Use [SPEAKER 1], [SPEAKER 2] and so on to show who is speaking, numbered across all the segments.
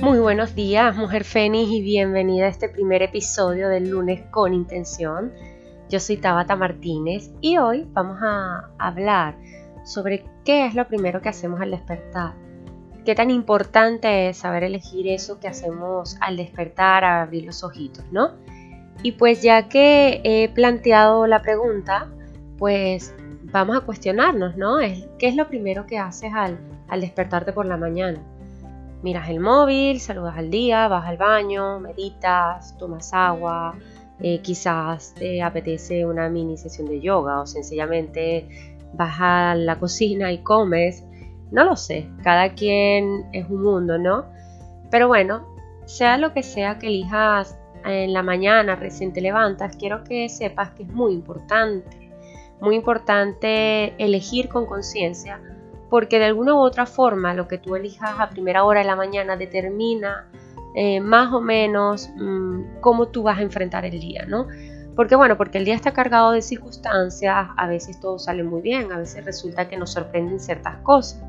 [SPEAKER 1] Muy buenos días, mujer Fénix, y bienvenida a este primer episodio del lunes con intención. Yo soy Tabata Martínez y hoy vamos a hablar sobre qué es lo primero que hacemos al despertar. Qué tan importante es saber elegir eso que hacemos al despertar, al abrir los ojitos, ¿no? Y pues ya que he planteado la pregunta, pues vamos a cuestionarnos, ¿no? ¿Qué es lo primero que haces al, al despertarte por la mañana? Miras el móvil, saludas al día, vas al baño, meditas, tomas agua, eh, quizás te apetece una mini sesión de yoga o sencillamente vas a la cocina y comes. No lo sé, cada quien es un mundo, ¿no? Pero bueno, sea lo que sea que elijas en la mañana, recién te levantas, quiero que sepas que es muy importante, muy importante elegir con conciencia porque de alguna u otra forma lo que tú elijas a primera hora de la mañana determina eh, más o menos mm, cómo tú vas a enfrentar el día, ¿no? Porque bueno, porque el día está cargado de circunstancias, a veces todo sale muy bien, a veces resulta que nos sorprenden ciertas cosas.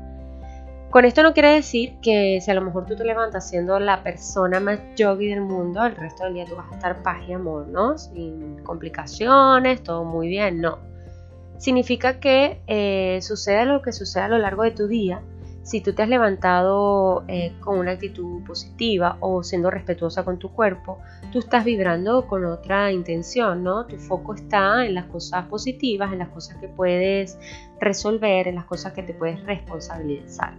[SPEAKER 1] Con esto no quiere decir que si a lo mejor tú te levantas siendo la persona más yogi del mundo, el resto del día tú vas a estar paz y amor, ¿no? Sin complicaciones, todo muy bien, no significa que eh, suceda lo que suceda a lo largo de tu día, si tú te has levantado eh, con una actitud positiva o siendo respetuosa con tu cuerpo, tú estás vibrando con otra intención, ¿no? Tu foco está en las cosas positivas, en las cosas que puedes resolver, en las cosas que te puedes responsabilizar.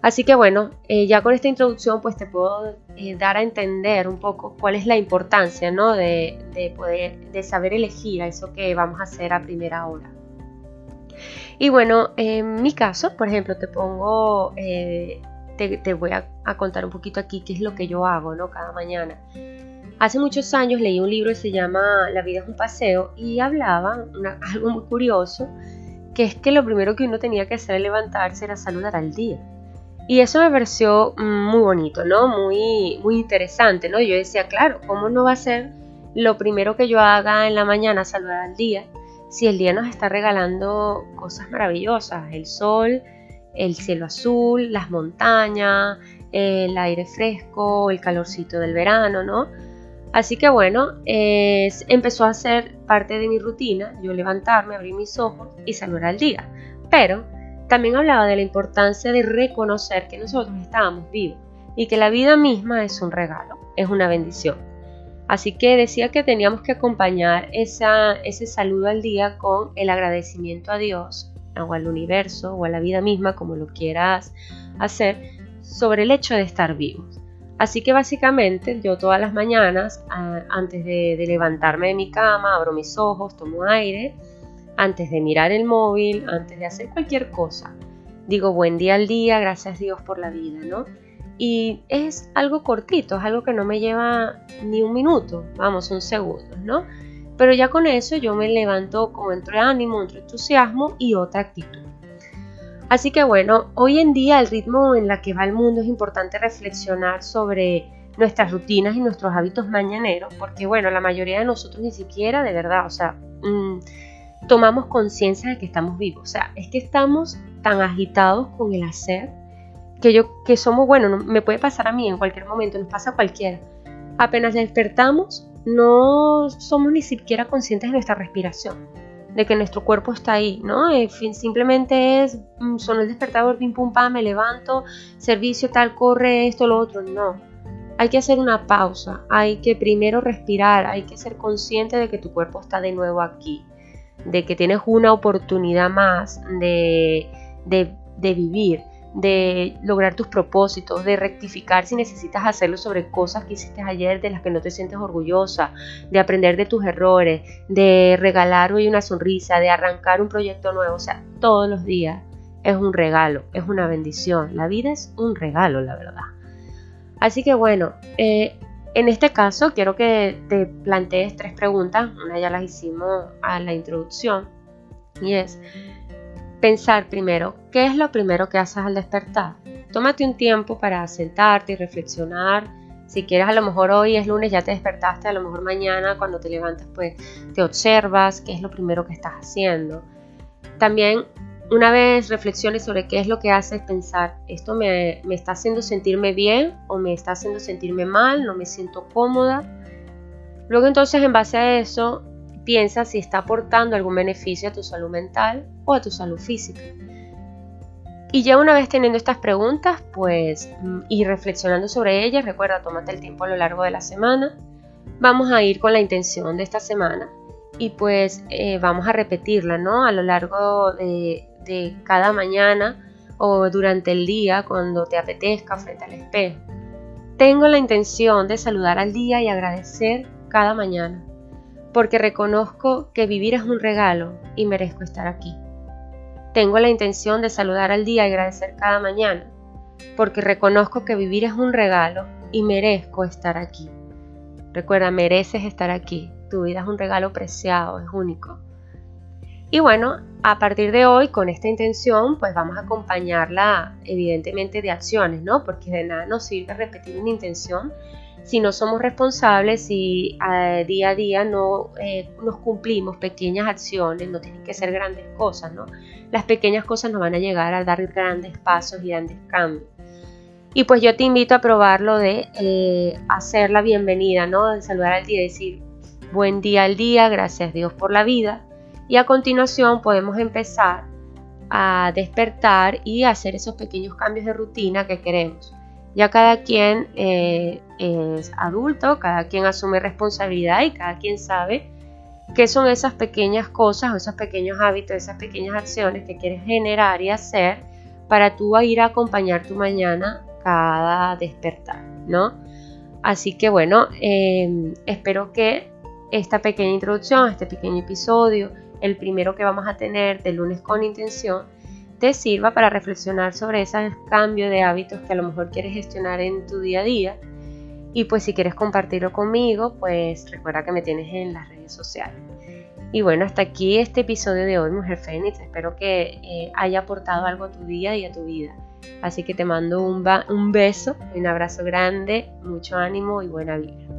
[SPEAKER 1] Así que bueno, eh, ya con esta introducción pues te puedo eh, dar a entender un poco cuál es la importancia ¿no? de, poder, de saber elegir a eso que vamos a hacer a primera hora. Y bueno, en mi caso, por ejemplo, te pongo, eh, te, voy a, contar un poquito aquí qué es lo que yo hago ¿no? cada mañana. Hace muchos años leí un libro que se llama La vida es un paseo y hablaba algo muy curioso, que es que lo primero que uno tenía que hacer al levantarse era saludar al día. Y eso me pareció muy bonito, ¿no? Muy, muy interesante, ¿no? Yo decía, claro, ¿cómo no va a ser lo primero que yo haga en la mañana saludar al día si el día nos está regalando cosas maravillosas? El sol, el cielo azul, las montañas, el aire fresco, el calorcito del verano, ¿no? Así que bueno, empezó a ser parte de mi rutina, yo levantarme, abrir mis ojos y saludar al día. Pero también hablaba de la importancia de reconocer que nosotros estábamos vivos y que la vida misma es un regalo, es una bendición. Así que decía que teníamos que acompañar ese saludo al día con el agradecimiento a Dios o al universo o a la vida misma, como lo quieras hacer, sobre el hecho de estar vivos. Así que básicamente yo todas las mañanas, antes de levantarme de mi cama, abro mis ojos, tomo aire antes de mirar el móvil, antes de hacer cualquier cosa. Digo buen día al día, gracias Dios por la vida, ¿no? Y es algo cortito, es algo que no me lleva ni un minuto, vamos, un segundo, ¿no? Pero ya con eso yo me levanto con otro ánimo, otro entusiasmo y otra actitud. Así que bueno, hoy en día el ritmo en la que va el mundo es importante reflexionar sobre nuestras rutinas y nuestros hábitos mañaneros, porque bueno, la mayoría de nosotros ni siquiera de verdad, o sea, mm, tomamos conciencia de que estamos vivos. O sea, es que estamos tan agitados con el hacer que yo que somos, bueno, me puede pasar a mí en cualquier momento, nos pasa a cualquiera. Apenas despertamos, no somos ni siquiera conscientes de nuestra respiración, de que nuestro cuerpo está ahí, ¿no? Fin, simplemente es, mm, son el despertador, pim pum pam, me levanto, servicio tal, corre esto, lo otro, no. Hay que hacer una pausa, hay que primero respirar, hay que ser consciente de que tu cuerpo está de nuevo aquí de que tienes una oportunidad más de, vivir, de lograr tus propósitos, de rectificar si necesitas hacerlo sobre cosas que hiciste ayer de las que no te sientes orgullosa, de aprender de tus errores, de regalar hoy una sonrisa, de arrancar un proyecto nuevo, o sea, todos los días es un regalo, es una bendición, la vida es un regalo, la verdad. Así que bueno, eh, en este caso quiero que te plantees tres preguntas, una ya las hicimos a la introducción, y es pensar primero, ¿qué es lo primero que haces al despertar? Tómate un tiempo para sentarte y reflexionar. Si quieres, a lo mejor hoy es lunes, ya te despertaste, a lo mejor mañana cuando te levantas, pues te observas qué es lo primero que estás haciendo. También una vez reflexiones sobre qué es lo que haces pensar, esto me, me, está haciendo sentirme bien o me está haciendo sentirme mal, no me siento cómoda. Luego entonces en base a eso piensa si está aportando algún beneficio a tu salud mental o a tu salud física. Y ya una vez teniendo estas preguntas, pues, mm, y reflexionando sobre ellas, recuerda, tómate el tiempo a lo largo de la semana. Vamos a ir con la intención de esta semana y pues eh, vamos a repetirla, ¿no? A lo largo de, cada mañana o durante el día cuando te apetezca frente al espejo. Tengo la intención de saludar al día y agradecer cada mañana, porque reconozco que vivir es un regalo y merezco estar aquí. Tengo la intención de saludar al día y agradecer cada mañana, porque reconozco que vivir es un regalo y merezco estar aquí. Recuerda, mereces estar aquí. Tu vida es un regalo preciado, es único. Y bueno, a partir de hoy, con esta intención, pues vamos a acompañarla evidentemente de acciones, ¿no? Porque de nada nos sirve repetir una intención si no somos responsables y eh, día a día no eh, nos cumplimos pequeñas acciones, no tienen que ser grandes cosas, ¿no? Las pequeñas cosas nos van a llegar a dar grandes pasos y grandes cambios. Y pues yo te invito a probarlo de eh, hacer la bienvenida, ¿no? De saludar al día y decir buen día al día, gracias Dios por la vida. Y a continuación podemos empezar a despertar y hacer esos pequeños cambios de rutina que queremos. Ya cada quien eh, es adulto, cada quien asume responsabilidad y cada quien sabe qué son esas pequeñas cosas esos pequeños hábitos, esas pequeñas acciones que quieres generar y hacer para tú ir a acompañar tu mañana cada despertar, ¿no? Así que bueno, em, espero que esta pequeña introducción, este pequeño episodio, el primero que vamos a tener de lunes con intención, te sirva para reflexionar sobre ese cambio de hábitos que a lo mejor quieres gestionar en tu día a día. Y pues si quieres compartirlo conmigo, pues recuerda que me tienes en las redes sociales. Y bueno, hasta aquí este episodio de hoy, Mujer Fénix. Espero que eh, haya aportado algo a tu día y a tu vida. Así que te mando un, un beso, un abrazo grande, mucho ánimo y buena vida.